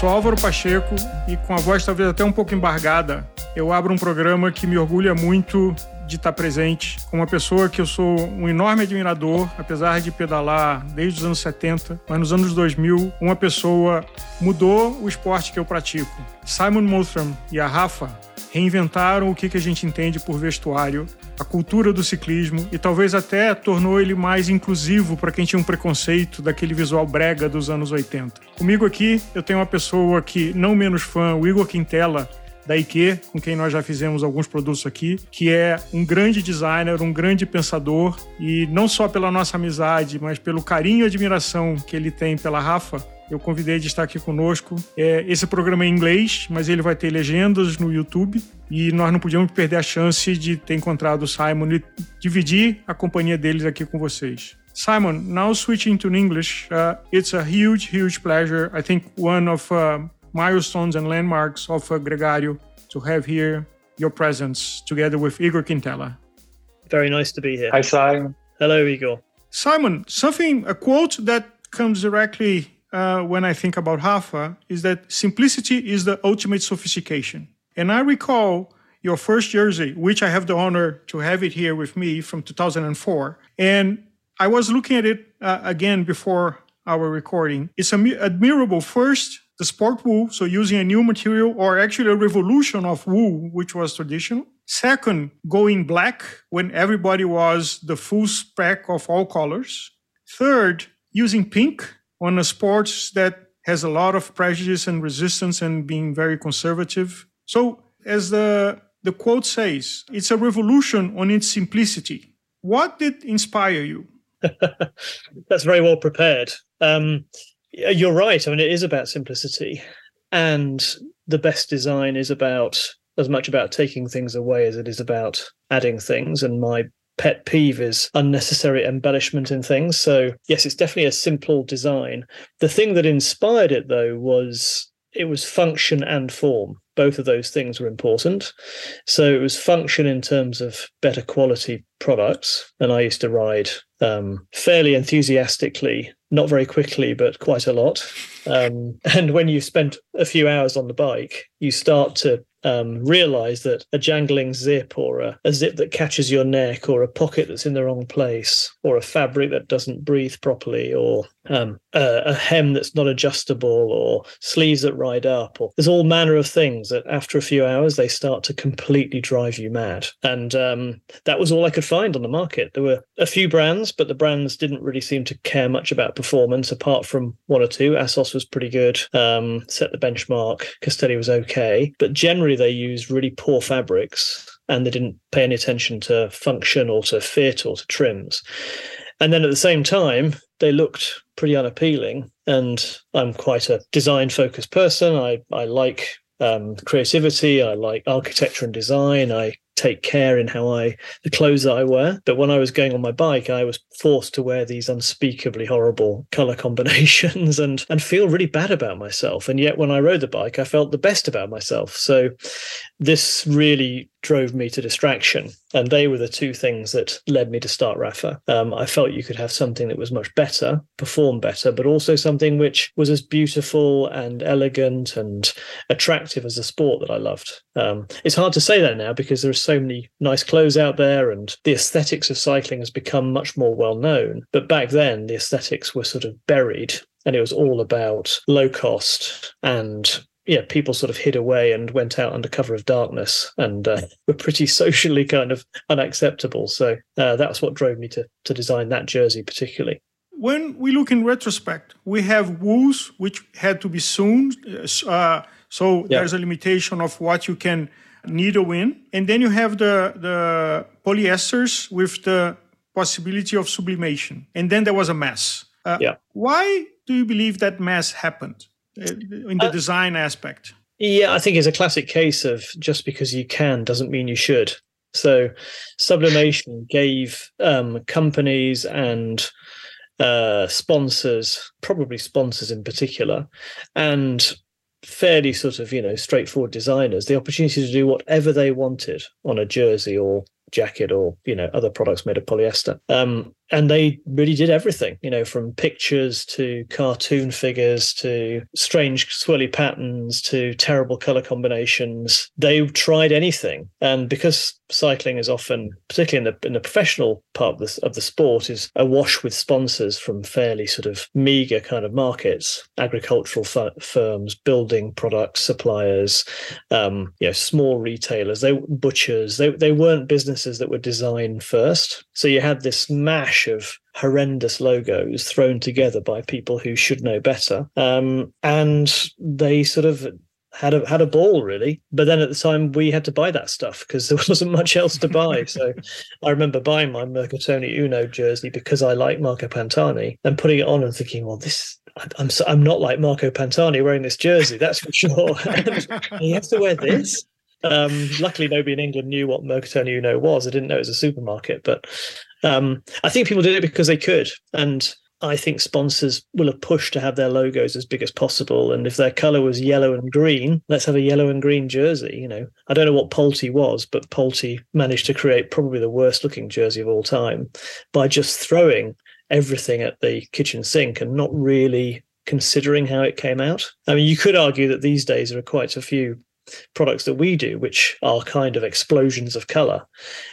sou Álvaro Pacheco e com a voz talvez até um pouco embargada, eu abro um programa que me orgulha muito de estar presente com uma pessoa que eu sou um enorme admirador, apesar de pedalar desde os anos 70, mas nos anos 2000, uma pessoa mudou o esporte que eu pratico. Simon Mothram e a Rafa reinventaram o que a gente entende por vestuário, a cultura do ciclismo e talvez até tornou ele mais inclusivo para quem tinha um preconceito daquele visual brega dos anos 80. Comigo aqui eu tenho uma pessoa que, não menos fã, o Igor Quintela, da IKE, com quem nós já fizemos alguns produtos aqui, que é um grande designer, um grande pensador e não só pela nossa amizade, mas pelo carinho e admiração que ele tem pela Rafa, eu convidei de estar aqui conosco. É, esse programa é em inglês, mas ele vai ter legendas no YouTube e nós não podíamos perder a chance de ter encontrado o Simon e dividir a companhia deles aqui com vocês. Simon, now switching to English, uh, it's a huge, huge pleasure. I think one of uh, milestones and landmarks of uh, Gregario to have here your presence together with Igor Quintela. Very nice to be here. Hi, Simon. Hello, Igor. Simon, something, a quote that comes directly uh, when I think about Rapha is that simplicity is the ultimate sophistication. And I recall your first jersey, which I have the honor to have it here with me from 2004. And I was looking at it uh, again before our recording. It's an admirable first the sport wool, so using a new material or actually a revolution of wool, which was traditional. Second, going black when everybody was the full spec of all colors. Third, using pink on a sport that has a lot of prejudice and resistance and being very conservative. So, as the, the quote says, it's a revolution on its simplicity. What did inspire you? That's very well prepared. Um, you're right. I mean, it is about simplicity, and the best design is about as much about taking things away as it is about adding things. And my pet peeve is unnecessary embellishment in things. So, yes, it's definitely a simple design. The thing that inspired it, though, was it was function and form. Both of those things were important. So, it was function in terms of better quality products. And I used to ride um, fairly enthusiastically not very quickly, but quite a lot. Um, and when you've spent a few hours on the bike, you start to um, realize that a jangling zip or a, a, zip that catches your neck or a pocket that's in the wrong place or a fabric that doesn't breathe properly or um, a, a, hem that's not adjustable or sleeves that ride up or there's all manner of things that after a few hours they start to completely drive you mad. And um, that was all i could find on the market. There were a few brands but the brands didn't really seem to care much about performance apart from one or two. Assos was pretty good um, set the benchmark. Castelli was okay. But generally they used really poor fabrics and they didn't pay any attention to function or to fit or to trims. And then at the same time, they looked pretty unappealing. And I'm quite a design focused person. I, I like um, creativity. I like architecture and design. I take care in how I the clothes that I wear. But when I was going on my bike, I was forced to wear these unspeakably horrible color combinations and and feel really bad about myself. And yet when I rode the bike, I felt the best about myself. So this really drove me to distraction. And they were the two things that led me to start Rapha. Um, I felt you could have something that was much better, perform better, but also something which was as beautiful and elegant and attractive as a sport that I loved. Um, it's hard to say that now because there are so many nice clothes out there and the aesthetics of cycling has become much more well known. But back then, the aesthetics were sort of buried and it was all about low cost and yeah, people sort of hid away and went out under cover of darkness and uh, were pretty socially kind of unacceptable. So uh, that's what drove me to to design that jersey particularly. When we look in retrospect, we have wools which had to be sewn, uh, so yeah. there's a limitation of what you can needle in, and then you have the the polyesters with the possibility of sublimation, and then there was a mess. Uh, yeah. Why do you believe that mess happened? In the uh, design aspect. Yeah, I think it's a classic case of just because you can doesn't mean you should. So, sublimation gave um, companies and uh, sponsors, probably sponsors in particular, and fairly sort of you know straightforward designers the opportunity to do whatever they wanted on a jersey or jacket or you know other products made of polyester um, and they really did everything, you know, from pictures to cartoon figures to strange swirly patterns to terrible color combinations. They tried anything. And because cycling is often, particularly in the in the professional part of the, of the sport, is awash with sponsors from fairly sort of meager kind of markets, agricultural f- firms, building products suppliers, um, you know, small retailers, they butchers. They they weren't businesses that were designed first. So you had this mash of horrendous logos thrown together by people who should know better, um, and they sort of had a had a ball really. But then at the time we had to buy that stuff because there wasn't much else to buy. so I remember buying my Mercatone Uno jersey because I like Marco Pantani and putting it on and thinking, well, this I'm so, I'm not like Marco Pantani wearing this jersey, that's for sure. you have to wear this. Um, luckily, nobody in England knew what Mercatone Uno was. I didn't know it was a supermarket, but um, I think people did it because they could. And I think sponsors will have pushed to have their logos as big as possible. And if their color was yellow and green, let's have a yellow and green jersey. You know, I don't know what Polti was, but Polti managed to create probably the worst looking jersey of all time by just throwing everything at the kitchen sink and not really considering how it came out. I mean, you could argue that these days there are quite a few products that we do which are kind of explosions of color.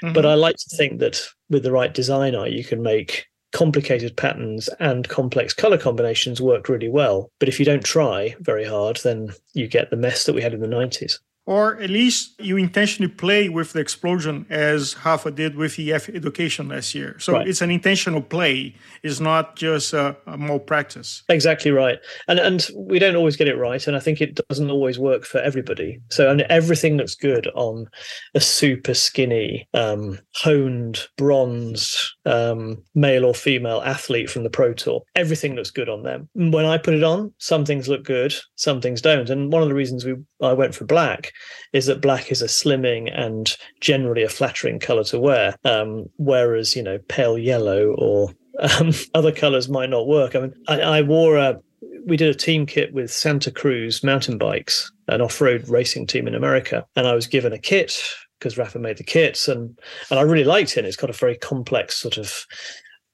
Mm-hmm. But I like to think that with the right designer, you can make complicated patterns and complex color combinations work really well. But if you don't try very hard, then you get the mess that we had in the 90s or at least you intentionally play with the explosion as Rapha did with EF education last year. So right. it's an intentional play. It's not just a, a malpractice. Exactly right. And and we don't always get it right. And I think it doesn't always work for everybody. So and everything looks good on a super skinny, um, honed bronze um, male or female athlete from the Pro Tour. Everything looks good on them. When I put it on, some things look good, some things don't. And one of the reasons we I went for black is that black is a slimming and generally a flattering color to wear, um, whereas you know pale yellow or um, other colors might not work. I mean, I, I wore a we did a team kit with Santa Cruz mountain bikes, an off-road racing team in America, and I was given a kit because Rapha made the kits, and and I really liked it. It's got a very complex sort of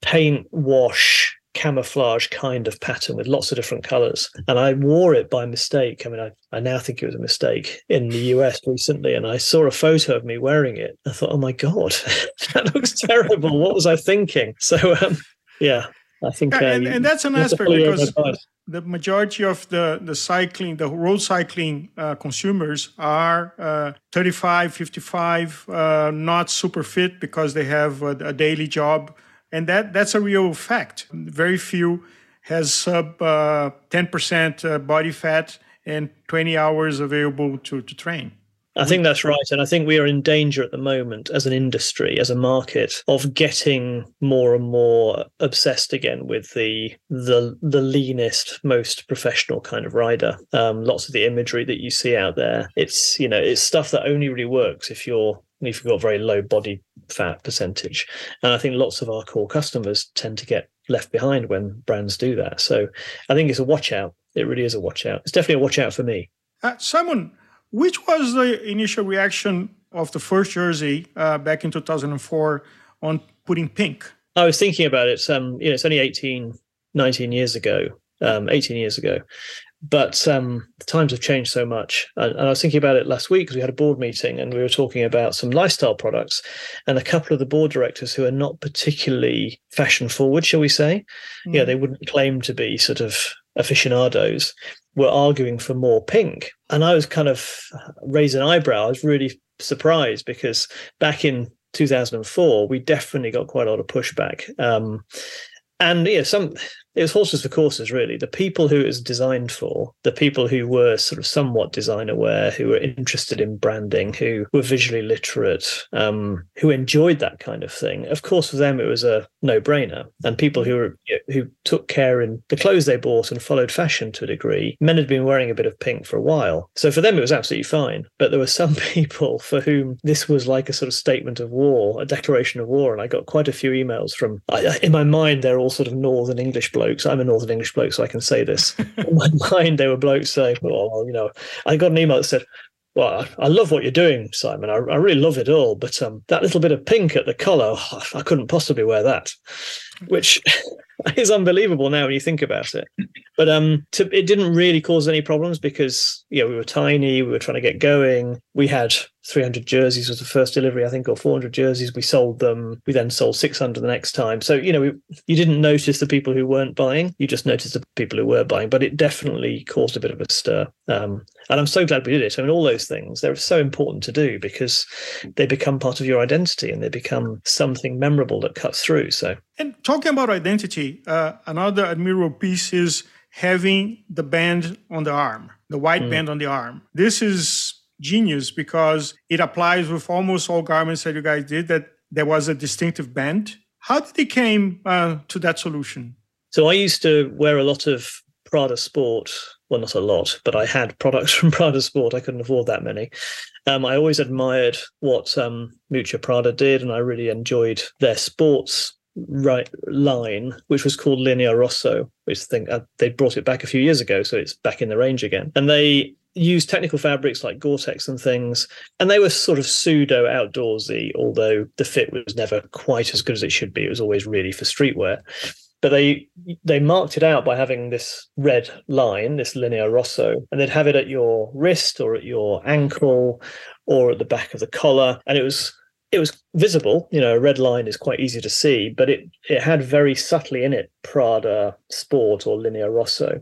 paint wash camouflage kind of pattern with lots of different colors. And I wore it by mistake. I mean, I, I now think it was a mistake in the US recently. And I saw a photo of me wearing it. I thought, oh my God, that looks terrible. what was I thinking? So, um, yeah. I think, yeah, and, uh, and, that's an aspect because the majority of the, the cycling, the road cycling uh, consumers are uh, 35, 55, uh, not super fit because they have a, a daily job and that that's a real fact. Very few has sub uh, 10% uh, body fat and 20 hours available to, to train. I think that's right. And I think we are in danger at the moment as an industry, as a market, of getting more and more obsessed again with the the the leanest, most professional kind of rider. Um, lots of the imagery that you see out there, it's you know, it's stuff that only really works if you're if you've got very low body fat percentage. And I think lots of our core customers tend to get left behind when brands do that. So I think it's a watch out. It really is a watch out. It's definitely a watch out for me. Uh, Simon, which was the initial reaction of the first jersey uh, back in 2004 on putting pink? I was thinking about it. Um, you know, it's only 18, 19 years ago, um, 18 years ago but um, the times have changed so much. And, I was thinking about it last week because we had a board meeting and we were talking about some lifestyle products. And a couple of the board directors who are not particularly fashion forward, shall we say, mm. yeah, they wouldn't claim to be sort of aficionados, were arguing for more pink. And I was kind of raising an eyebrow. I was really surprised because back in 2004, we definitely got quite a lot of pushback. Um, and yeah, some it was horses for courses really. The people who it was designed for the people who were sort of somewhat design aware who were interested in branding who were visually literate um, who enjoyed that kind of thing of course for them it was a no-brainer. And people who were who took care in the clothes they bought and followed fashion to a degree men had been wearing a bit of pink for a while. So for them it was absolutely fine. But there were some people for whom this was like a sort of statement of war a declaration of war. And i got quite a few emails from in my mind they're all sort of northern english blokes. I'm a Northern English bloke, so I can say this. In my mind, they were blokes saying, "Well, you know," I got an email that said, well, I, I love what you're doing, Simon. I, I really love it all, but um, that little bit of pink at the collar, oh, I couldn't possibly wear that, which is unbelievable now when you think about it. But um, to, it didn't really cause any problems because you know we were tiny, we were trying to get going. We had 300 jerseys was the first delivery, I think, or 400 jerseys. We sold them. We then sold 600 the next time. So you know, we, you didn't notice the people who weren't buying. You just noticed the people who were buying. But it definitely caused a bit of a stir. Um, and I'm so glad we did it. I mean, all those things they're so important to do because they become part of your identity and they become something memorable that cuts through. So, and talking about identity, uh, another admirable piece is having the band on the arm, the white mm. band on the arm. This is genius because it applies with almost all garments that you guys did that there was a distinctive band. How did it came uh, to that solution? So I used to wear a lot of Prada Sport. Well, not a lot, but I had products from Prada Sport. I couldn't afford that many. Um, I always admired what um, Miuccia Prada did, and I really enjoyed their sports right line, which was called Linea Rosso, which I think uh, they brought it back a few years ago, so it's back in the range again. And they used technical fabrics like Gore-Tex and things, and they were sort of pseudo outdoorsy, although the fit was never quite as good as it should be. It was always really for streetwear. But they they marked it out by having this red line, this linea rosso, and they'd have it at your wrist or at your ankle or at the back of the collar, and it was it was visible. You know, a red line is quite easy to see, but it it had very subtly in it Prada Sport or Linea Rosso,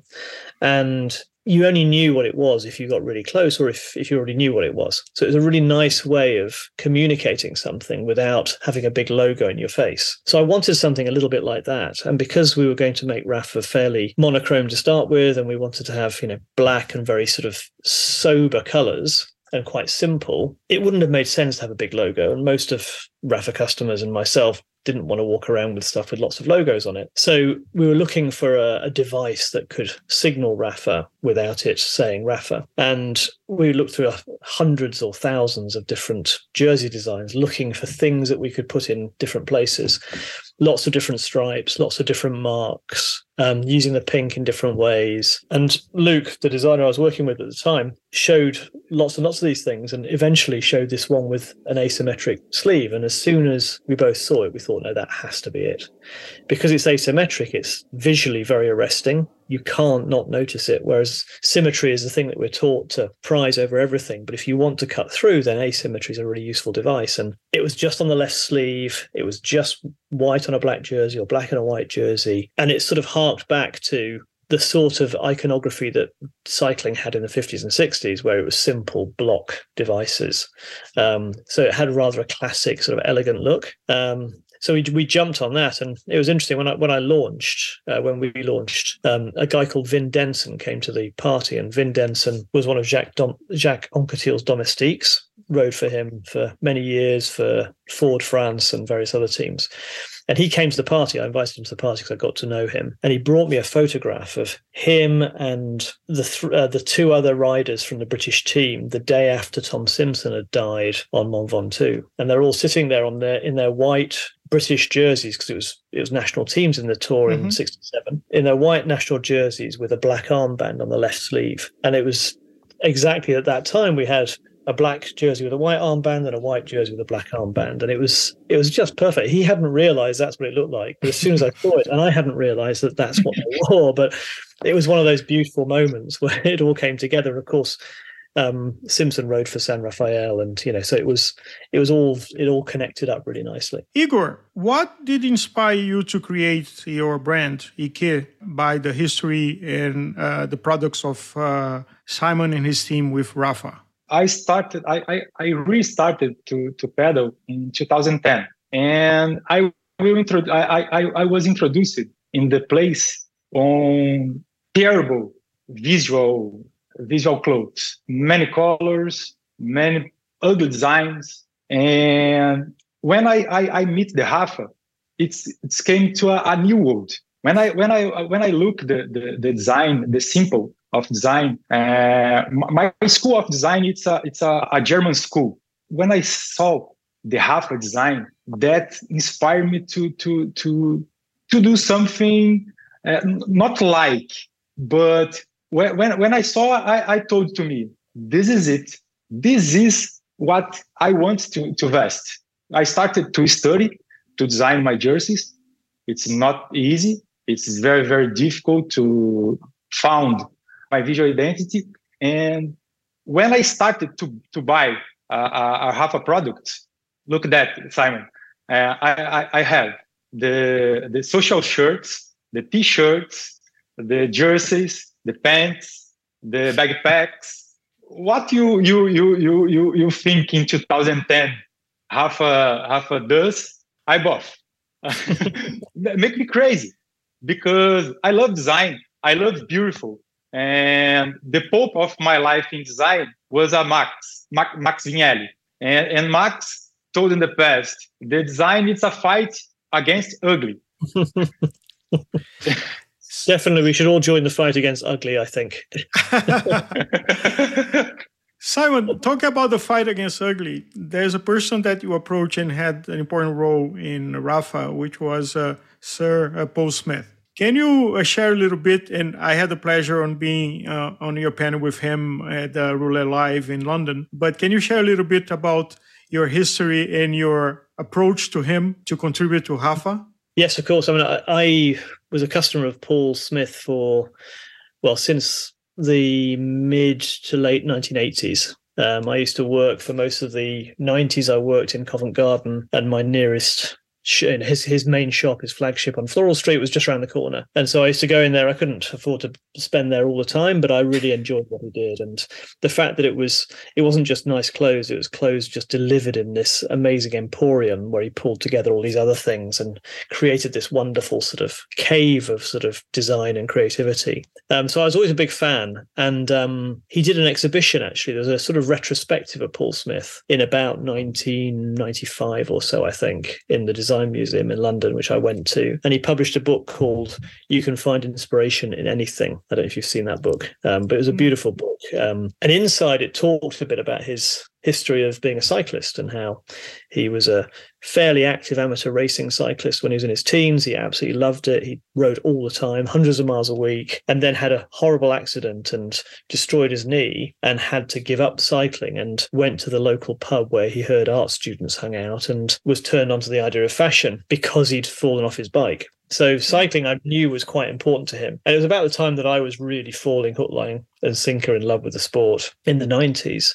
and you only knew what it was if you got really close or if, if you already knew what it was. So it was a really nice way of communicating something without having a big logo in your face. So I wanted something a little bit like that. And because we were going to make Rapha fairly monochrome to start with, and we wanted to have, you know, black and very sort of sober colors, and quite simple, it wouldn't have made sense to have a big logo. And most of Rapha customers and myself didn't want to walk around with stuff with lots of logos on it. So we were looking for a, a device that could signal Rapha without it saying Rapha. And we looked through hundreds or thousands of different jersey designs, looking for things that we could put in different places. Lots of different stripes, lots of different marks, um, using the pink in different ways. And Luke, the designer I was working with at the time, showed lots and lots of these things and eventually showed this one with an asymmetric sleeve. And as soon as we both saw it, we thought, no, that has to be it. Because it's asymmetric, it's visually very arresting you can't not notice it. Whereas symmetry is the thing that we're taught to prize over everything. But if you want to cut through, then asymmetry is a really useful device. And it was just on the left sleeve. It was just white on a black jersey or black on a white jersey. And it sort of harked back to the sort of iconography that cycling had in the 50s and 60s, where it was simple block devices. Um, so it had rather a classic, sort of elegant look. Um, so we, we jumped on that, and it was interesting when I when I launched uh, when we launched. Um, a guy called Vin Denson came to the party, and Vin Denson was one of Jacques Dom- Jacques Anquetil's domestiques. Rode for him for many years for Ford France and various other teams. And he came to the party. I invited him to the party because I got to know him. And he brought me a photograph of him and the th- uh, the two other riders from the British team the day after Tom Simpson had died on Mont Ventoux. And they're all sitting there on their in their white British jerseys because it was it was national teams in the tour mm-hmm. in '67 in their white national jerseys with a black armband on the left sleeve, and it was exactly at that time we had a black jersey with a white armband and a white jersey with a black armband, and it was it was just perfect. He hadn't realised that's what it looked like, but as soon as I saw it, and I hadn't realised that that's what they wore, but it was one of those beautiful moments where it all came together. Of course, um, Simpson rode for San Rafael, and you know, so it was it was all it all connected up really nicely. Igor, what did inspire you to create your brand Ike by the history and uh, the products of uh, Simon and his team with Rapha? I started, I, I, I restarted to to pedal in 2010, and I will introduce. I, I I was introduced in the place on terrible visual visual clothes, many colors, many ugly designs. And when I, I, I meet the Rapha, it's it's came to a, a, new world. When I when I when I look the, the, the design, the simple of design, uh, my school of design it's a it's a, a German school. When I saw the Rapha design, that inspired me to to to to do something uh, not like, but when when, when I saw, I, I told to me, this is it. this is what I want to, to vest. I started to study to design my jerseys. It's not easy. It's very, very difficult to found my visual identity. And when I started to, to buy a, a, a half a product, look at that, Simon. Uh, I, I, I have the, the social shirts, the t-shirts, the jerseys, the pants, the backpacks. What you you you you you you think in 2010? Half a half a does I bought. Make me crazy because I love design. I love beautiful. And the pope of my life in design was a Max, Max, Vignelli. And, and Max told in the past, the design is a fight against ugly. Definitely, we should all join the fight against ugly. I think. Simon, talk about the fight against ugly. There's a person that you approached and had an important role in Rafa, which was uh, Sir uh, Paul Smith. Can you uh, share a little bit? And I had the pleasure on being uh, on your panel with him at uh, Rouleur Live in London. But can you share a little bit about your history and your approach to him to contribute to Rapha? Yes, of course. I mean, I, I was a customer of Paul Smith for, well, since the mid to late 1980s. Um, I used to work for most of the 90s. I worked in Covent Garden, and my nearest his his main shop, his flagship on Floral Street, was just around the corner. And so I used to go in there. I couldn't afford to spend there all the time, but I really enjoyed what he did. And the fact that it was it wasn't just nice clothes; it was clothes just delivered in this amazing emporium where he pulled together all these other things and created this wonderful sort of cave of sort of design and creativity. Um, so I was always a big fan. And um, he did an exhibition actually. There was a sort of retrospective of Paul Smith in about 1995 or so, I think, in the design Design Museum in London, which I went to. And he published a book called You Can Find Inspiration in Anything. I don't know if you've seen that book, um, but it was a hmm. beautiful book. Um, and inside it talked a bit about his history of being a cyclist and how he was a fairly active amateur racing cyclist when he was in his teens. He absolutely loved it. He rode all the time, hundreds of miles a week, and then had a horrible accident and destroyed his knee and had to give up cycling and went to the local pub where he heard art students hung out and was turned onto the idea of fashion because he'd fallen off his bike. So cycling I knew was quite important to him. And it was about the time that I was really falling hook, line, and sinker in love with the sport in the 90s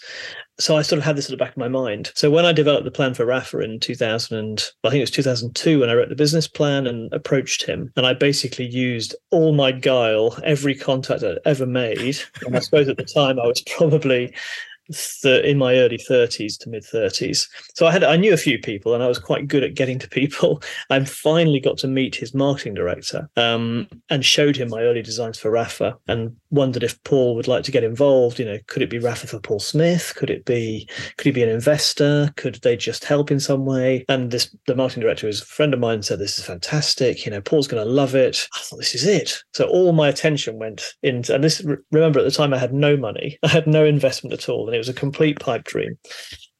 so I sort of had this at the back of my mind. So when I developed the plan for Rapha in 2000, and I think it was 2002 when I wrote the business plan and approached him, and I basically used all my guile, every contact I'd ever made. And I suppose at the time I was probably th- in my early 30s to mid 30s. So I had I knew a few people and I was quite good at getting to people. I finally got to meet his marketing director um, and showed him my early designs for Rapha, and wondered if Paul would like to get involved. You know, could it be Rapha for Paul Smith? Could it be could he be an investor? Could they just help in some way? And this the marketing director was a friend of mine said this is fantastic. You know, Paul's going to love it. I thought this is it. So all my attention went into and this remember at the time I had no money. I had no investment at all. And it was a complete pipe dream.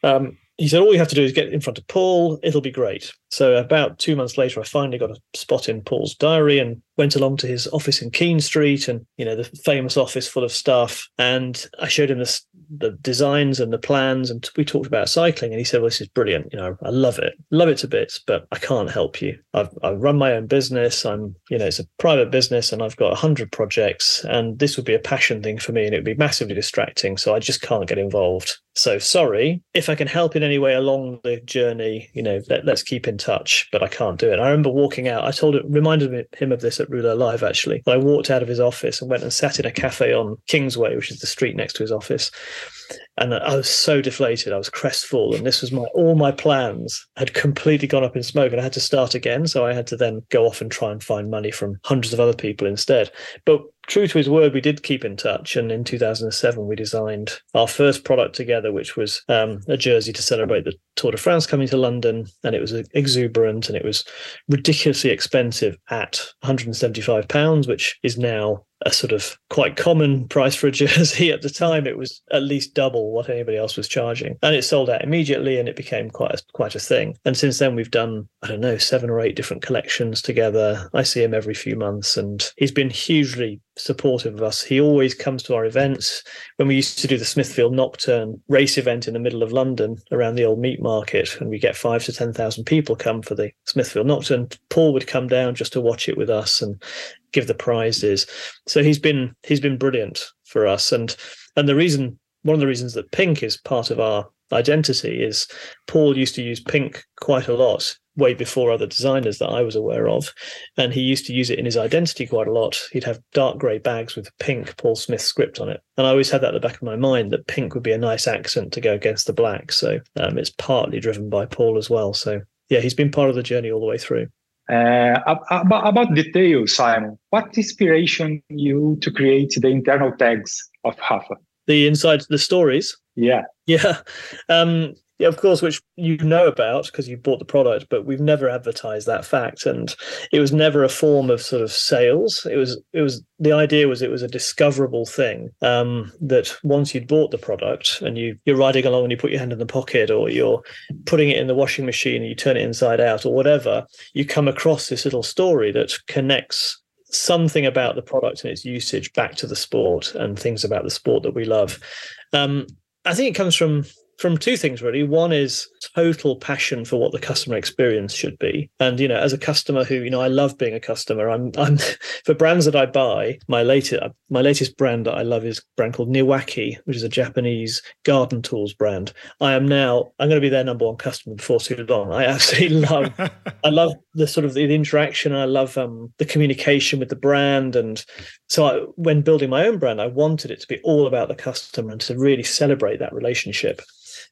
Um, he said, All you have to do is get in front of Paul, it'll be great. So, about two months later, I finally got a spot in Paul's diary and went along to his office in Kean Street and, you know, the famous office full of stuff. And I showed him the, the designs and the plans. And we talked about cycling. And he said, Well, this is brilliant. You know, I love it, love it to bits, but I can't help you. I've, I run my own business. I'm, you know, it's a private business and I've got 100 projects. And this would be a passion thing for me and it would be massively distracting. So, I just can't get involved. So, sorry. If I can help in any way along the journey, you know, let, let's keep in touch, but I can't do it. I remember walking out. I told it, reminded him of this at Rouleur Live actually. I walked out of his office and went and sat in a cafe on Kingsway, which is the street next to his office. And I was so deflated. I was crestfallen. This was my all my plans had completely gone up in smoke, and I had to start again. So I had to then go off and try and find money from hundreds of other people instead. But true to his word, we did keep in touch. And in 2007, we designed our first product together, which was um, a jersey to celebrate the Tour de France coming to London. And it was exuberant and it was ridiculously expensive at 175 pounds, which is now a sort of quite common price for a jersey at the time. It was at least double what anybody else was charging, and it sold out immediately, and it became quite a, quite a thing. And since then, we've done I don't know seven or eight different collections together. I see him every few months, and he's been hugely supportive of us. He always comes to our events. When we used to do the Smithfield Nocturne race event in the middle of London around the old meat market, and we get five to ten thousand people come for the Smithfield Nocturne, Paul would come down just to watch it with us and give the prizes. So he's been he's been brilliant for us. And and the reason one of the reasons that pink is part of our identity is Paul used to use pink quite a lot way before other designers that I was aware of. And he used to use it in his identity quite a lot. He'd have dark grey bags with pink Paul Smith script on it. And I always had that at the back of my mind that pink would be a nice accent to go against the black. So um, it's partly driven by Paul as well. So yeah, he's been part of the journey all the way through. Uh, about, about details, Simon, what inspiration you to create the internal tags of Rapha? The inside, the stories. Yeah. Yeah. Um, yeah, of course, which you know about because you bought the product, but we've never advertised that fact, and it was never a form of sort of sales. It was, it was the idea was it was a discoverable thing um, that once you'd bought the product and you you're riding along and you put your hand in the pocket, or you're putting it in the washing machine and you turn it inside out, or whatever, you come across this little story that connects something about the product and its usage back to the sport and things about the sport that we love. Um, I think it comes from from two things really. One is total passion for what the customer experience should be. And you know, as a customer who, you know, I love being a customer. I'm I'm for brands that I buy, my latest my latest brand that I love is brand called Niwaki, which is a Japanese garden tools brand. I am now I'm going to be their number one customer before too long. I absolutely love I love the sort of the interaction. I love um, the communication with the brand and so I, when building my own brand, I wanted it to be all about the customer and to really celebrate that relationship.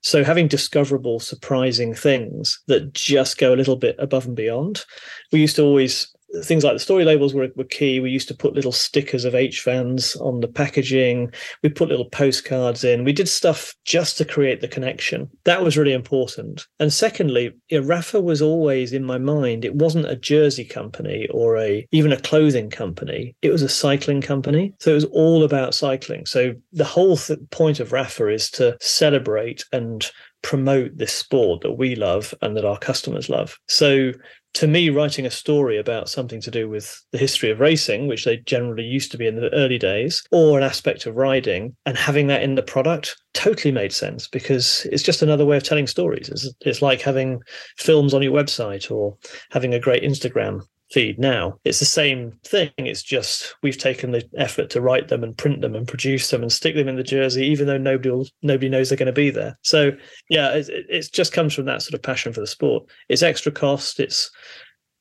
So having discoverable, surprising things that just go a little bit above and beyond. We used to always things like the story labels were, were key. We used to put little stickers of H fans on the packaging. We put little postcards in. We did stuff just to create the connection. That was really important. And secondly, Rapha was always in my mind. It wasn't a jersey company or a even a clothing company. It was a cycling company. So it was all about cycling. So the whole th- point of Rapha is to celebrate and promote this sport that we love and that our customers love. So to me, writing a story about something to do with the history of racing, which they generally used to be in the early days, or an aspect of riding, and having that in the product totally made sense because it's just another way of telling stories. It's, it's like having films on your website or having a great Instagram feed now. It's the same thing. It's just we've taken the effort to write them and print them and produce them and stick them in the jersey, even though nobody will, nobody knows they're going to be there. So yeah, it, it just comes from that sort of passion for the sport. It's extra cost. It's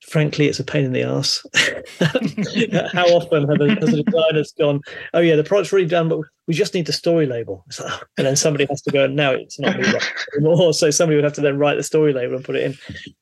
frankly, it's a pain in the ass. How often have a, has a designer gone, "Oh yeah, the product's really done, but we just need the story label," oh. and then somebody has to go, and "Now it's not me anymore." So somebody would have to then write the story label and put it in.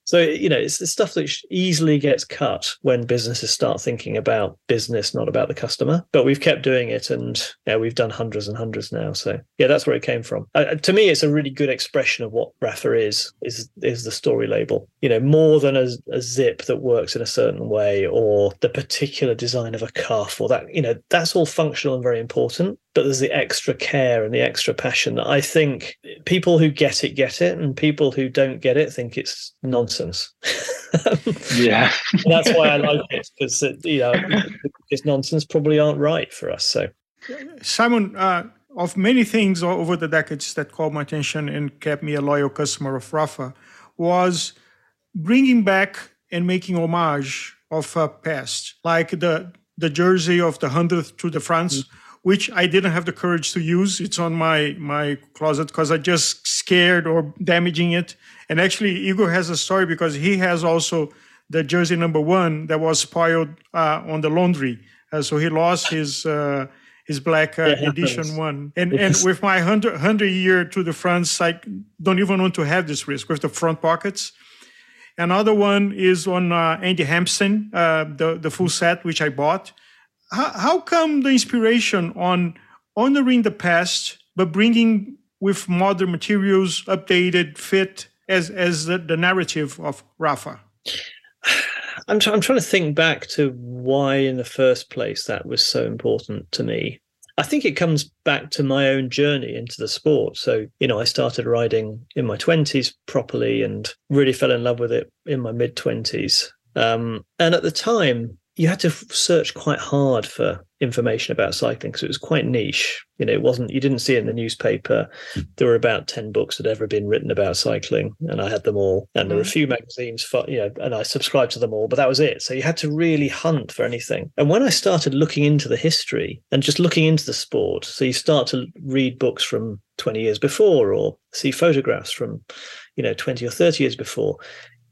So you know, it's the stuff that easily gets cut when businesses start thinking about business, not about the customer. But we've kept doing it, and yeah, we've done hundreds and hundreds now. So yeah, that's where it came from. Uh, to me, it's a really good expression of what Rapha is. Is is the story label? You know, more than a, a zip that works in a certain way or the particular design of a cuff or that you know that's all functional and very important but there's the extra care and the extra passion that i think people who get it get it and people who don't get it think it's nonsense. Yeah. That's why i like it because you know it's nonsense probably aren't right for us so. Simon uh, of many things over the decades that caught my attention and kept me a loyal customer of Rapha was bringing back and making homage of a past, like the the jersey of the hundredth Tour de France, mm-hmm. Which I didn't have the courage to use. It's on my my closet because I just scared or damaging it. And actually, Igor has a story because he has also the jersey number one that was spoiled uh, on the laundry. Uh, so he lost his uh, his black uh, edition one. And and with my 100, 100 year Tour de France, I don't even want to have this risk with the front pockets. Another one is on uh, Andy Hampsten, uh, the the full set which I bought. How, how come the inspiration on honoring the past but bringing with modern materials, updated, fit as as the, the narrative of Rapha I'm, I'm trying to think back to why, in the first place, that was so important to me. I think it comes back to my own journey into the sport. So, you know, I started riding in my 20s properly and really fell in love with it in my mid 20s. Um, and at the time, you had to search quite hard for information about cycling because it was quite niche. You know, it wasn't you didn't see it in the newspaper. There were about ten books that had ever been written about cycling, and I had them all. And there were a mm. few magazines for you know, and I subscribed to them all, but that was it. So you had to really hunt for anything. And when I started looking into the history and just looking into the sport, so you start to read books from 20 years before or see photographs from you know 20 or 30 years before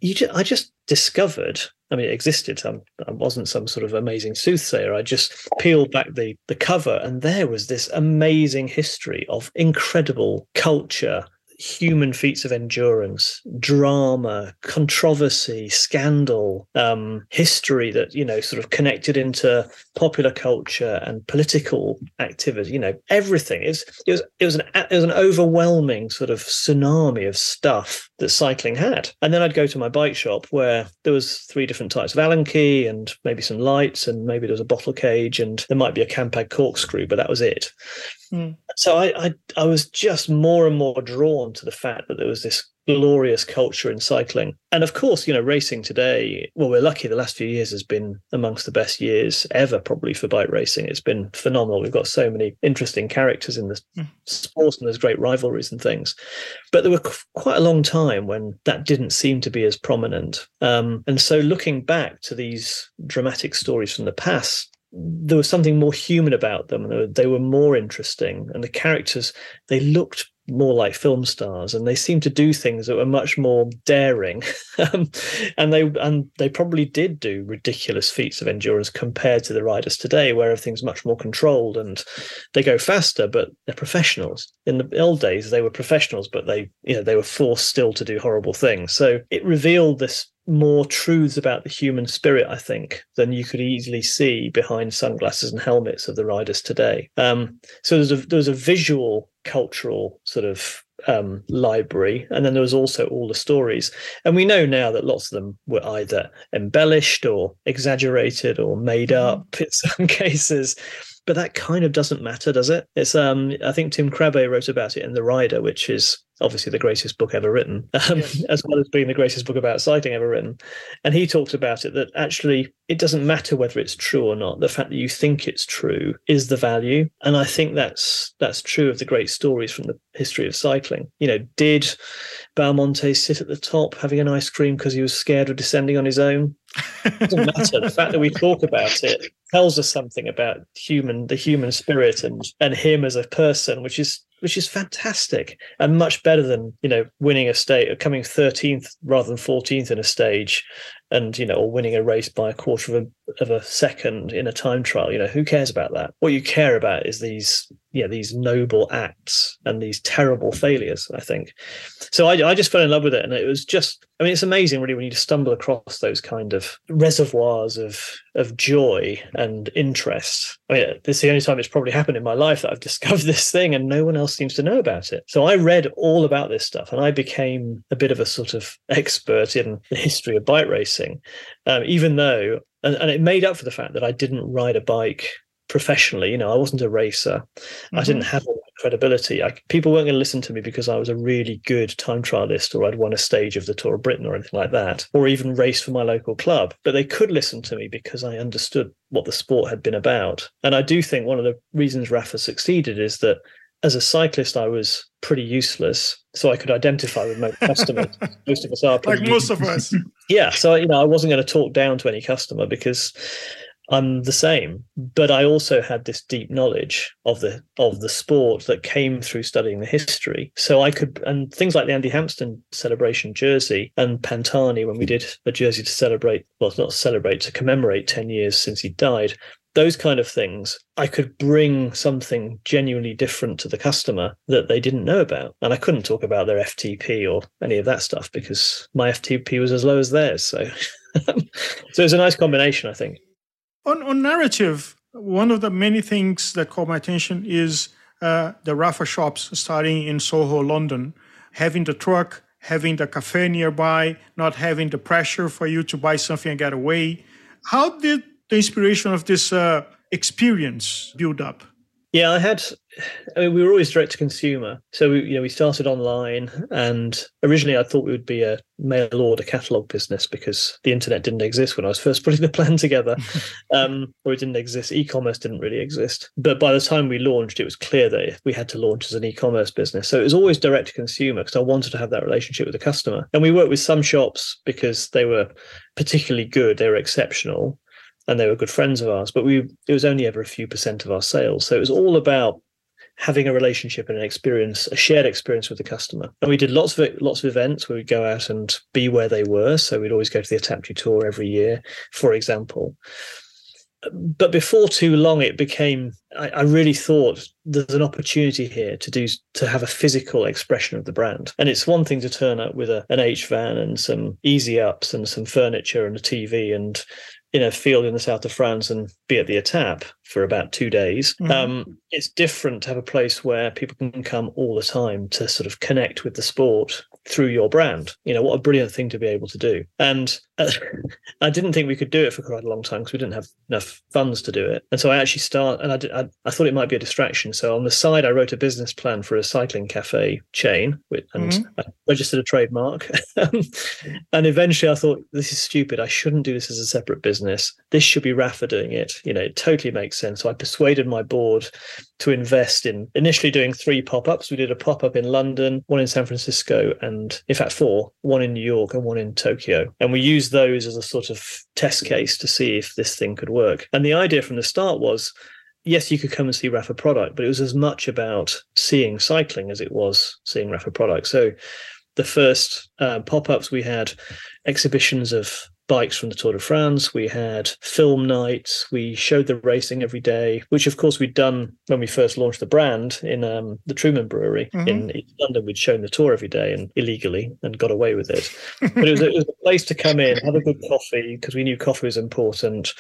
you just, I just discovered. I mean, it existed. I'm, I wasn't some sort of amazing soothsayer. I just peeled back the the cover, and there was this amazing history of incredible culture human feats of endurance, drama, controversy, scandal, um, history that you know sort of connected into popular culture and political activity. You know, everything. It was it was it was an it was an overwhelming sort of tsunami of stuff that cycling had. And then I'd go to my bike shop where there was three different types of Allen key and maybe some lights and maybe there was a bottle cage and there might be a Campag corkscrew, but that was it. Mm. So I, I, I was just more and more drawn to the fact that there was this glorious culture in cycling. And of course, you know, racing today, well, we're lucky the last few years has been amongst the best years ever, probably for bike racing. It's been phenomenal. We've got so many interesting characters in the mm. sport and there's great rivalries and things. But there were quite a long time when that didn't seem to be as prominent. Um, and so looking back to these dramatic stories from the past, there was something more human about them and they were more interesting and the characters they looked more like film stars and they seemed to do things that were much more daring. Um, and they and they probably did do ridiculous feats of endurance compared to the riders today where everything's much more controlled and they go faster but they're professionals. In the old days they were professionals but they you know they were forced still to do horrible things. So it revealed this more truths about the human spirit, I think, than you could easily see behind sunglasses and helmets of the riders today. Um, so there's a there's a visual cultural sort of um, library, and then there was also all the stories. And we know now that lots of them were either embellished or exaggerated or made mm-hmm. up in some cases but that kind of doesn't matter, does it? It's um, I think Tim Krabbe wrote about it in The Rider, which is obviously the greatest book ever written, um, as well as being the greatest book about cycling ever written. And he talked about it that actually it doesn't matter whether it's true or not. The fact that you think it's true is the value, and I think that's that's true of the great stories from the history of cycling. You know, did Bahamontes sit at the top having an ice cream because he was scared of descending on his own? It doesn't matter. the fact that we talk about it tells us something about human, the human spirit, and and him as a person, which is which is fantastic and much better than you know winning a state, or coming thirteenth rather than fourteenth in a stage, and you know, or winning a race by a quarter of a of a second in a time trial. You know, who cares about that? What you care about is these yeah these noble acts and these terrible failures. I think. So I I just fell in love with it, and it was just I mean, it's amazing really when you stumble across those kind of reservoirs of of joy and interest. I mean, this is the only time it's probably happened in my life that I've discovered this thing, and no one else seems to know about it. So I read all about this stuff, and I became a bit of a sort of expert in the history of bike racing, um, even though, and, and it made up for the fact that I didn't ride a bike professionally. You know, I wasn't a racer. Mm-hmm. I didn't have all that credibility. I, people weren't going to listen to me because I was a really good time trialist or I'd won a stage of the Tour of Britain or anything like that, or even raced for my local club. But they could listen to me because I understood what the sport had been about. And I do think one of the reasons Rapha succeeded is that as a cyclist, I was pretty useless, so I could identify with most customers. most of us are, like most of us. yeah, so you know, I wasn't going to talk down to any customer because I'm the same, but I also had this deep knowledge of the of the sport that came through studying the history. So I could and things like the Andy Hampsten celebration jersey and Pantani when we did a jersey to celebrate, well, not celebrate to commemorate ten years since he died. Those kind of things, I could bring something genuinely different to the customer that they didn't know about. And I couldn't talk about their FTP or any of that stuff because my FTP was as low as theirs. So, so it's a nice combination, I think. On, on narrative, one of the many things that caught my attention is uh, the Rapha shops starting in Soho, London, having the truck having the cafe nearby, not having the pressure for you to buy something and get away. How did the inspiration of this uh, experience build up? Yeah, I had. I mean, we were always direct to consumer, so we, you know, we started online, and originally I thought we would be a mail order catalog business because the internet didn't exist when I was first putting the plan together, um, or it didn't exist. E-commerce didn't really exist, but by the time we launched, it was clear that we had to launch as an e-commerce business. So it was always direct to consumer because I wanted to have that relationship with the customer, and we worked with some shops because they were particularly good, they were exceptional and they were good friends of ours. But we it was only ever a few percent of our sales, so it was all about having a relationship and an experience, a shared experience with the customer. And we did lots of lots of events where we'd go out and be where they were. So we'd always go to the Étape du tour every year, for example. But before too long, it became. I, I really thought there's an opportunity here to do to have a physical expression of the brand. And it's one thing to turn up with a, an H van and some easy ups and some furniture and a TV and in a field in the south of France and be at the Étape for about two days. Mm-hmm. Um, it's different to have a place where people can come all the time to sort of connect with the sport through your brand. You know, what a brilliant thing to be able to do. And uh, I didn't think we could do it for quite a long time because we didn't have enough funds to do it. And so I actually start, and I, did, I, I, thought it might be a distraction. So on the side, I wrote a business plan for a cycling cafe chain and mm-hmm. I registered a trademark. and eventually I thought, this is stupid. I shouldn't do this as a separate business. This should be Rapha doing it. You know, it totally makes sense. So I persuaded my board to invest in initially doing three pop-ups. We did a pop-up in London, one in San Francisco, and in fact four, one in New York and one in Tokyo. And we used those as a sort of test case to see if this thing could work. And the idea from the start was yes, you could come and see Rapha product, but it was as much about seeing cycling as it was seeing Rapha product. So the first uh, pop-ups we had exhibitions of bikes from the Tour de France. We had film nights. We showed the racing every day, which of course we'd done when we first launched the brand in um, the Truman Brewery mm-hmm. in East London. We'd shown the tour every day and illegally and got away with it. but it was, a, it was a place to come in, have a good coffee because we knew coffee was important.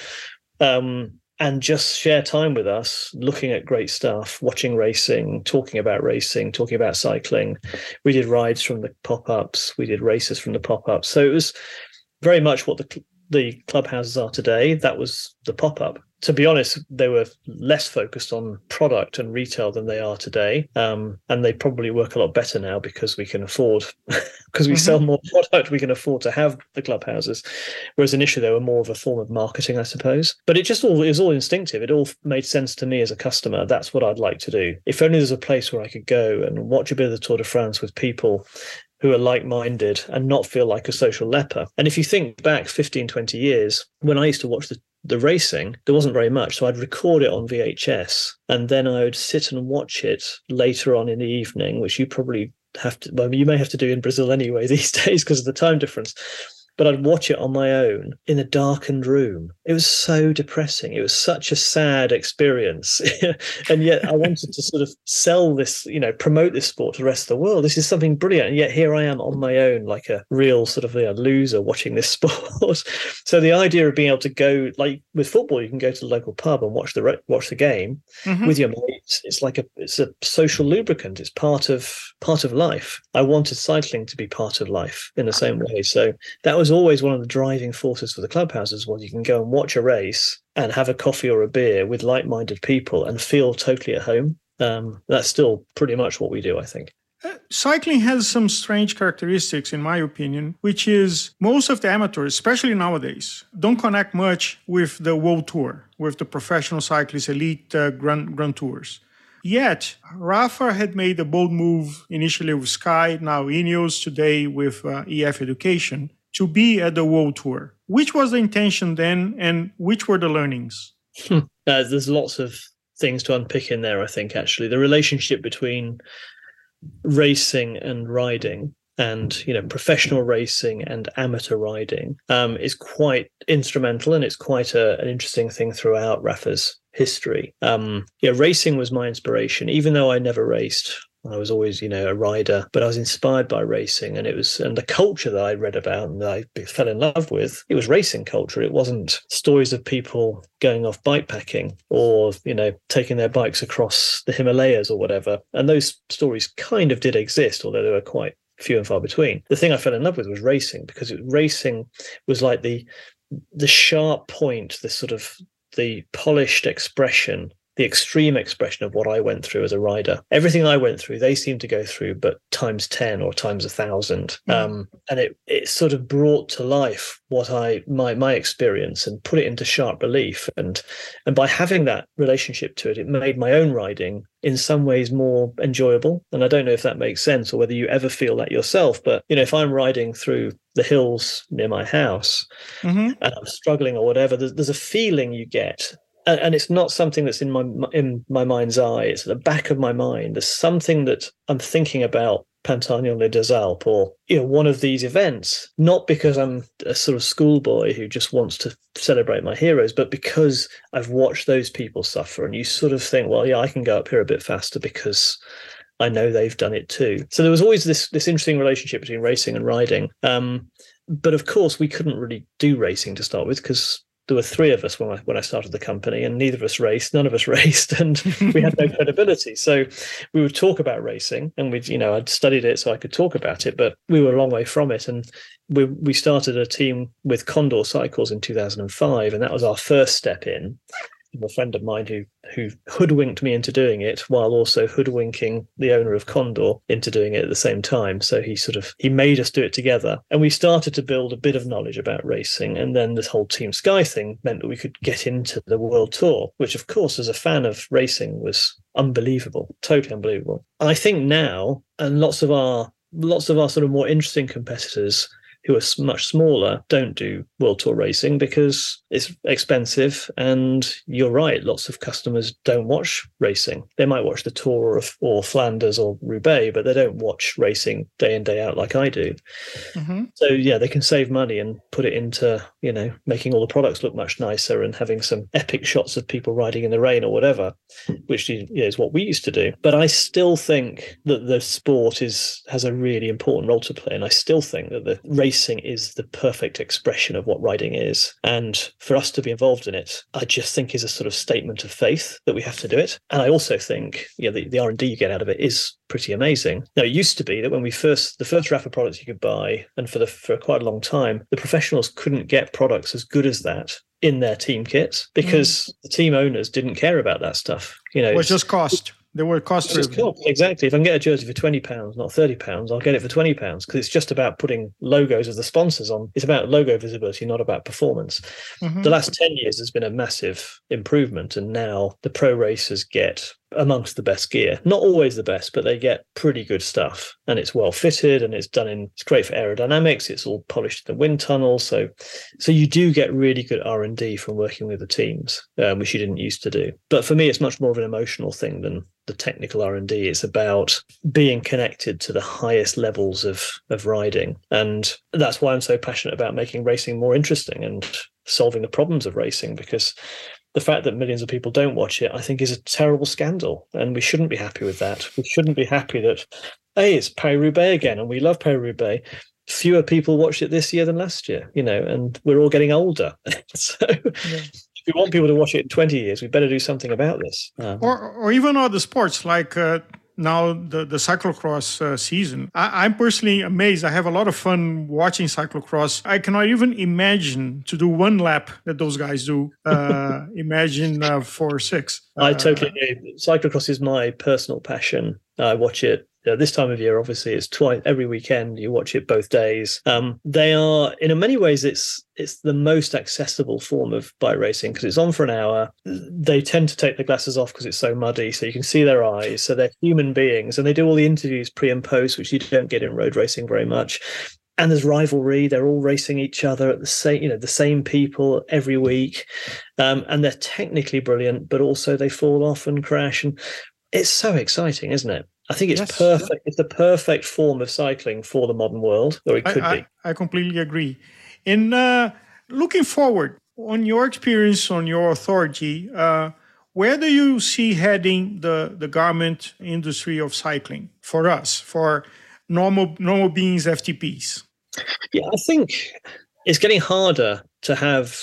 Um, and just share time with us, looking at great stuff, watching racing, talking about racing, talking about cycling. We did rides from the pop ups, we did races from the pop ups. So it was very much what the the clubhouses are today. That was the pop up. To be honest, they were less focused on product and retail than they are today, um, and they probably work a lot better now because we can afford because we mm-hmm. sell more product. We can afford to have the clubhouses, whereas initially they were more of a form of marketing, I suppose. But it just all it was all instinctive. It all made sense to me as a customer. That's what I'd like to do. If only there's a place where I could go and watch a bit of the Tour de France with people who are like minded and not feel like a social leper. And if you think back 15, 20 years, when I used to watch the the racing, there wasn't very much. So I'd record it on VHS and then I would sit and watch it later on in the evening, which you probably have to, well, you may have to do in Brazil anyway these days because of the time difference but I'd watch it on my own in a darkened room. It was so depressing. It was such a sad experience. and yet I wanted to sort of sell this, you know, promote this sport to the rest of the world. This is something brilliant. And yet here I am on my own, like a real sort of you know, loser watching this sport. so the idea of being able to go, like with football, you can go to the local pub and watch the watch the game mm-hmm. with your mates. It's like a it's a social lubricant. It's part of part of life. I wanted cycling to be part of life in the same way. So that was was always one of the driving forces for the clubhouses was you can go and watch a race and have a coffee or a beer with like-minded people and feel totally at home. Um, that's still pretty much what we do, I think. Uh, cycling has some strange characteristics, in my opinion, which is most of the amateurs, especially nowadays, don't connect much with the World Tour, with the professional cyclists, elite uh, grand, grand tours. Yet, Rapha had made a bold move initially with Sky, now Ineos, today with uh, EF Education, to be at the World Tour. Which was the intention then, and which were the learnings? uh, there's lots of things to unpick in there, I think, actually. The relationship between racing and riding and you know professional racing and amateur riding um, is quite instrumental and it's quite a, an interesting thing throughout Rapha's history. Um, yeah, racing was my inspiration, even though I never raced. I was always, you know, a rider, but I was inspired by racing, and it was and the culture that I read about and that I fell in love with. It was racing culture. It wasn't stories of people going off bikepacking or you know taking their bikes across the Himalayas or whatever. And those stories kind of did exist, although they were quite few and far between. The thing I fell in love with was racing because it, racing was like the the sharp point, the sort of the polished expression the extreme expression of what I went through as a rider. Everything I went through, they seemed to go through, but times 10 or times a thousand. Mm. Um, and it, it sort of brought to life what I, my, my experience and put it into sharp relief. And, and by having that relationship to it, it made my own riding in some ways more enjoyable. And I don't know if that makes sense or whether you ever feel that yourself, but you know, if I'm riding through the hills near my house mm-hmm. and I'm struggling or whatever, there's, there's a feeling you get and, and, it's not something that's in my in my mind's eye. It's at the back of my mind. There's something that I'm thinking about Pantani on Les Deux Alpes or you know one of these events, not because I'm a sort of schoolboy who just wants to celebrate my heroes, but because I've watched those people suffer, and you sort of think, well, yeah, I can go up here a bit faster because I know they've done it too. So there was always this this interesting relationship between racing and riding. Um, but of course, we couldn't really do racing to start with because there were three of us when I when I started the company, and neither of us raced. None of us raced, and we had no credibility. So we would talk about racing, and we'd you know, I'd studied it so I could talk about it, but we were a long way from it. And we we started a team with Condor Cycles in 2005, and that was our first step in a friend of mine who who hoodwinked me into doing it while also hoodwinking the owner of Condor into doing it at the same time. So he sort of he made us do it together, and we started to build a bit of knowledge about racing. And then this whole Team Sky thing meant that we could get into the World Tour, which of course, as a fan of racing, was unbelievable, totally unbelievable. I think now, and lots of our lots of our sort of more interesting competitors who are much smaller don't do world tour racing because it's expensive and you're right lots of customers don't watch racing. They might watch the tour or, or flanders or roubaix but they don't watch racing day in day out like i do. Mm-hmm. so yeah they can save money and put it into you know making all the products look much nicer and having some epic shots of people riding in the rain or whatever which is what we used to do. But i still think that the sport is has a really important role to play and i still think that the racing is the perfect expression of what riding is. And for us to be involved in it, I just think is a sort of statement of faith that we have to do it. And I also think, you know, the, the R&D you get out of it is pretty amazing. Now, it used to be that when we first, the first Rapha products you could buy, and for the for quite a long time, the professionals couldn't get products as good as that in their team kits because mm. the team owners didn't care about that stuff. You know, well, just cost. They were cost driven. Exactly. If I can get a jersey for twenty pounds, not thirty pounds, I'll get it for twenty pounds because it's just about putting logos of the sponsors on. It's about logo visibility, not about performance. Mm-hmm. The last ten years has been a massive improvement, and now the pro racers get amongst the best gear. Not always the best, but they get pretty good stuff, and it's well fitted, and it's done in. It's great for aerodynamics. It's all polished in the wind tunnel, so so you do get really good R and D from working with the teams, um, which you didn't used to do. But for me, it's much more of an emotional thing than the technical r&d it's about being connected to the highest levels of of riding and that's why i'm so passionate about making racing more interesting and solving the problems of racing because the fact that millions of people don't watch it i think is a terrible scandal and we shouldn't be happy with that. We shouldn't be happy that hey it's paris-roubaix again and we love paris-roubaix fewer people watched it this year than last year you know and we're all getting older. So yeah. if we want people to watch it in 20 years, we better do something about this. Um, or, or even other sports like uh, now the, the cyclocross uh, season. I, am personally amazed. I have a lot of fun watching cyclocross. I cannot even imagine to do one lap that those guys do. Uh, imagine uh, four or six. I totally agree. Cyclocross is my personal passion. I watch it uh, this time of year, obviously, it's twice every weekend. You watch it both days. Um, they are, in many ways, it's it's the most accessible form of bike racing because it's on for an hour. They tend to take their glasses off because it's so muddy, so you can see their eyes. So they're human beings, and they do all the interviews pre and post, which you don't get in road racing very much and there's rivalry. They're all racing each other at the same, you know, the same people every week, um, and they're technically brilliant, but also they fall off and crash, and it's so exciting, isn't it? I think it's yes. perfect. It's the perfect form of cycling for the modern world, or it could I, be. I, completely agree. In uh, looking forward, on your experience, on your authority, uh, where do you see heading the, the garment industry of cycling for us, for normal normal beings, FTPs? Yeah, I think it's getting harder to have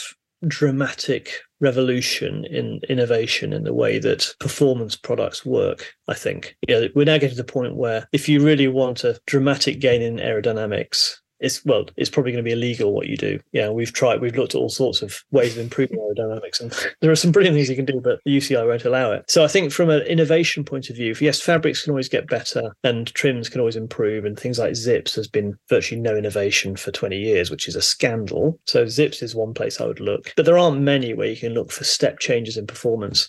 dramatic revolution in innovation in the way that performance products work. I think you know, we're now getting to the point where if you really want a dramatic gain in aerodynamics, it's well, it's probably going to be illegal what you do. Yeah, we've tried, we've looked at all sorts of ways of improving aerodynamics, and there are some brilliant things you can do, but the UCI won't allow it. So I think from an innovation point of view, yes, fabrics can always get better and trims can always improve, and things like zips has been virtually no innovation for 20 years, which is a scandal. So zips is one place I would look, but there aren't many where you can look for step changes in performance.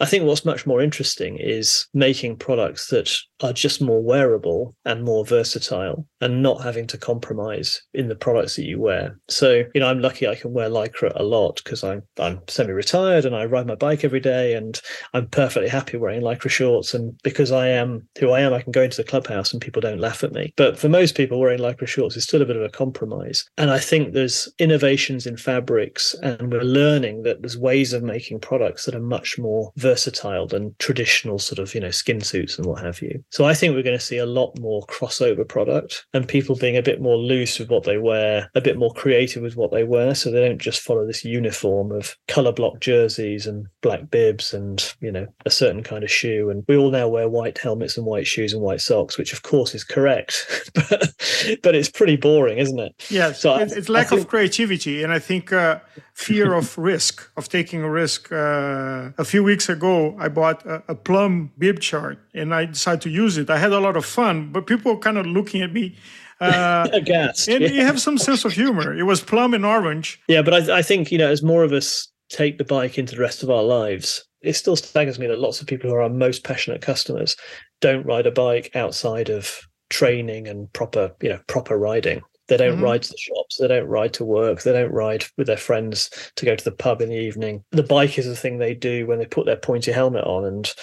I think what's much more interesting is making products that are just more wearable and more versatile and not having to compromise in the products that you wear. So, you know, I'm lucky I can wear Lycra a lot because I'm I'm semi-retired and I ride my bike every day and I'm perfectly happy wearing Lycra shorts. And because I am who I am, I can go into the clubhouse and people don't laugh at me. But for most people, wearing Lycra shorts is still a bit of a compromise. And I think there's innovations in fabrics and we're learning that there's ways of making products that are much more versatile than traditional sort of, you know, skin suits and what have you. So I think we're going to see a lot more crossover product and people being a bit more loose with what they wear, a bit more creative with what they wear. So they don't just follow this uniform of color block jerseys and black bibs and, you know, a certain kind of shoe. And we all now wear white helmets and white shoes and white socks, which of course is correct, but, but it's pretty boring, isn't it? Yeah. So it's, it's lack think, of creativity. And I think uh, fear of risk, of taking a risk. Uh, a few weeks ago, I bought a, a plum bib chart and I decided to use it. I had a lot of fun, but people were kind of looking at me. Uh, Aghast, and yeah. you have some sense of humor. It was plum and orange. Yeah, but I, I think you know, as more of us take the bike into the rest of our lives, it still staggers me that lots of people who are our most passionate customers don't ride a bike outside of training and proper, you know, proper riding. They don't mm-hmm. ride to the shops. They don't ride to work. They don't ride with their friends to go to the pub in the evening. The bike is the thing they do when they put their pointy helmet on and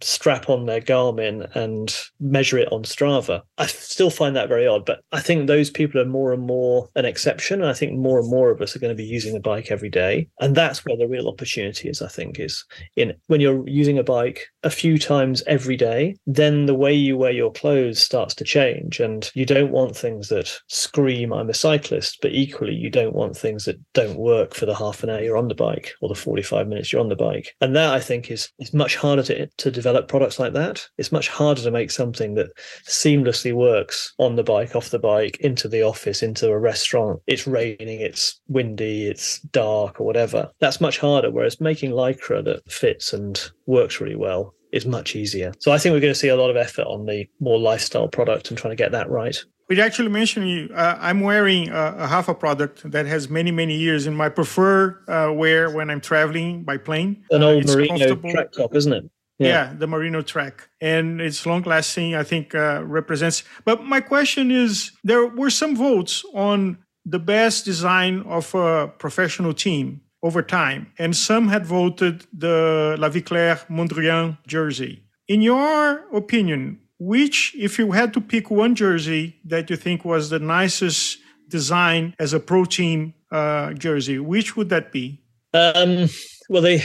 strap on their Garmin and measure it on Strava. I still find that very odd, but I think those people are more and more an exception. And I think more and more of us are going to be using a bike every day. And that's where the real opportunity is, I think, is in when you're using a bike a few times every day, then the way you wear your clothes starts to change. And you don't want things that scream, I'm a cyclist, but equally, you don't want things that don't work for the half an hour you're on the bike or the 45 minutes you're on the bike. And that I think is, is much harder to, to develop develop products like that. It's much harder to make something that seamlessly works on the bike, off the bike, into the office, into a restaurant. It's raining, it's windy, it's dark, or whatever. That's much harder. Whereas making lycra that fits and works really well is much easier. So I think we're going to see a lot of effort on the more lifestyle product and trying to get that right. We actually mentioned uh, I'm wearing a, a half a product that has many many years in my preferred uh, wear when I'm traveling by plane. An old uh, merino track top, isn't it? Yeah. yeah. the Merino track. And it's long lasting, I think, uh, represents. But my question is there were some votes on the best design of a professional team over time, and some had voted the La Vie Claire Mondrian jersey. In your opinion, which, if you had to pick one jersey that you think was the nicest design as a pro team uh, jersey, which would that be? Um, well, they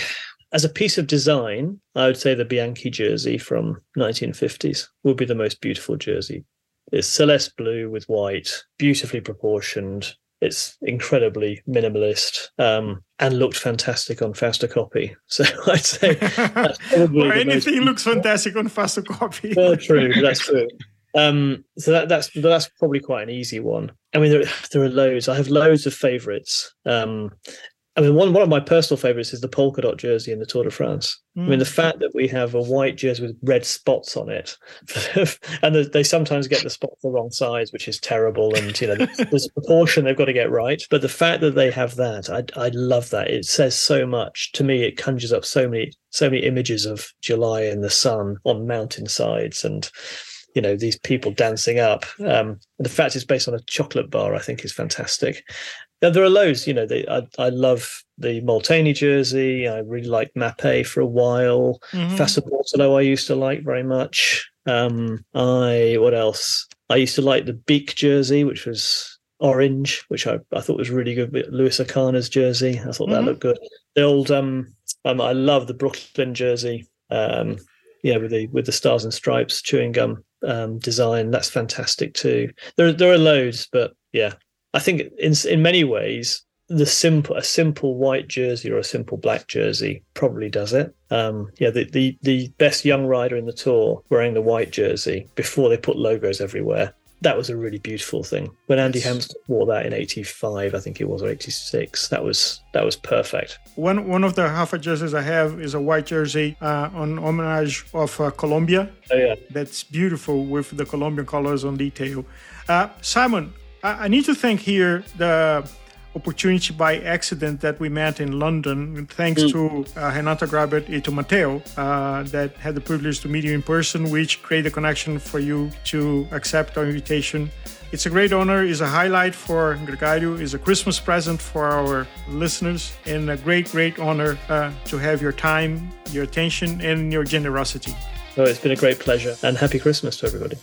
as a piece of design, I would say the Bianchi jersey from 1950s would be the most beautiful jersey. It's celeste blue with white, beautifully proportioned. It's incredibly minimalist um, and looked fantastic on Fausto Coppi. So I'd say well, anything looks fantastic on Fausto Coppi. well, true. That's true. Um, so that, that's that's probably quite an easy one. I mean, there, there are loads. I have loads of favourites. Um, I mean, one one of my personal favorites is the polka dot jersey in the Tour de France. Mm. I mean, the hmm. fact that we have a white jersey with red spots on it, and they sometimes get the spots the wrong size, which is terrible. And you know, there's a proportion they've got to get right. But the fact that they have that, I I love that. It says so much to me. It conjures up so many so many images of July and the sun on mountainsides and you know these people dancing up um, the fact it's based on a chocolate bar i think is fantastic there are loads. You know, they, I I love the Molteni jersey. I really liked Mapei for a while. Mm-hmm. Fassa I used to like very much. Um, I what else? I used to like the Bic jersey, which was orange, which I, I thought was really good. Luis Ocaña's jersey, I thought mm-hmm. that looked good. The old um, um, I love the Brooklyn jersey. Um, yeah, with the with the stars and stripes chewing gum um, design. That's fantastic too. There there are loads, but yeah, I think in in many ways the simple a simple white jersey or a simple black jersey probably does it. Um, yeah, the, the the best young rider in the tour wearing the white jersey before they put logos everywhere. That was a really beautiful thing. When Andy Hampsten wore that in '85, I think it was or '86, that was that was perfect. One one of the Rapha jerseys I have is a white jersey uh, on homage of uh, Colombia. Oh yeah, that's beautiful with the Colombian colors on detail. Uh, Simon, I, I need to thank here the opportunity by accident that we met in London, thanks mm. to uh, Renata Grabert and to Matteo, uh, that had the privilege to meet you in person, which created a connection for you to accept our invitation. It's a great honor, is a highlight for Gregário, is a Christmas present for our listeners, and a great, great honor uh, to have your time, your attention, and your generosity. Oh, it's been a great pleasure, and happy Christmas to everybody.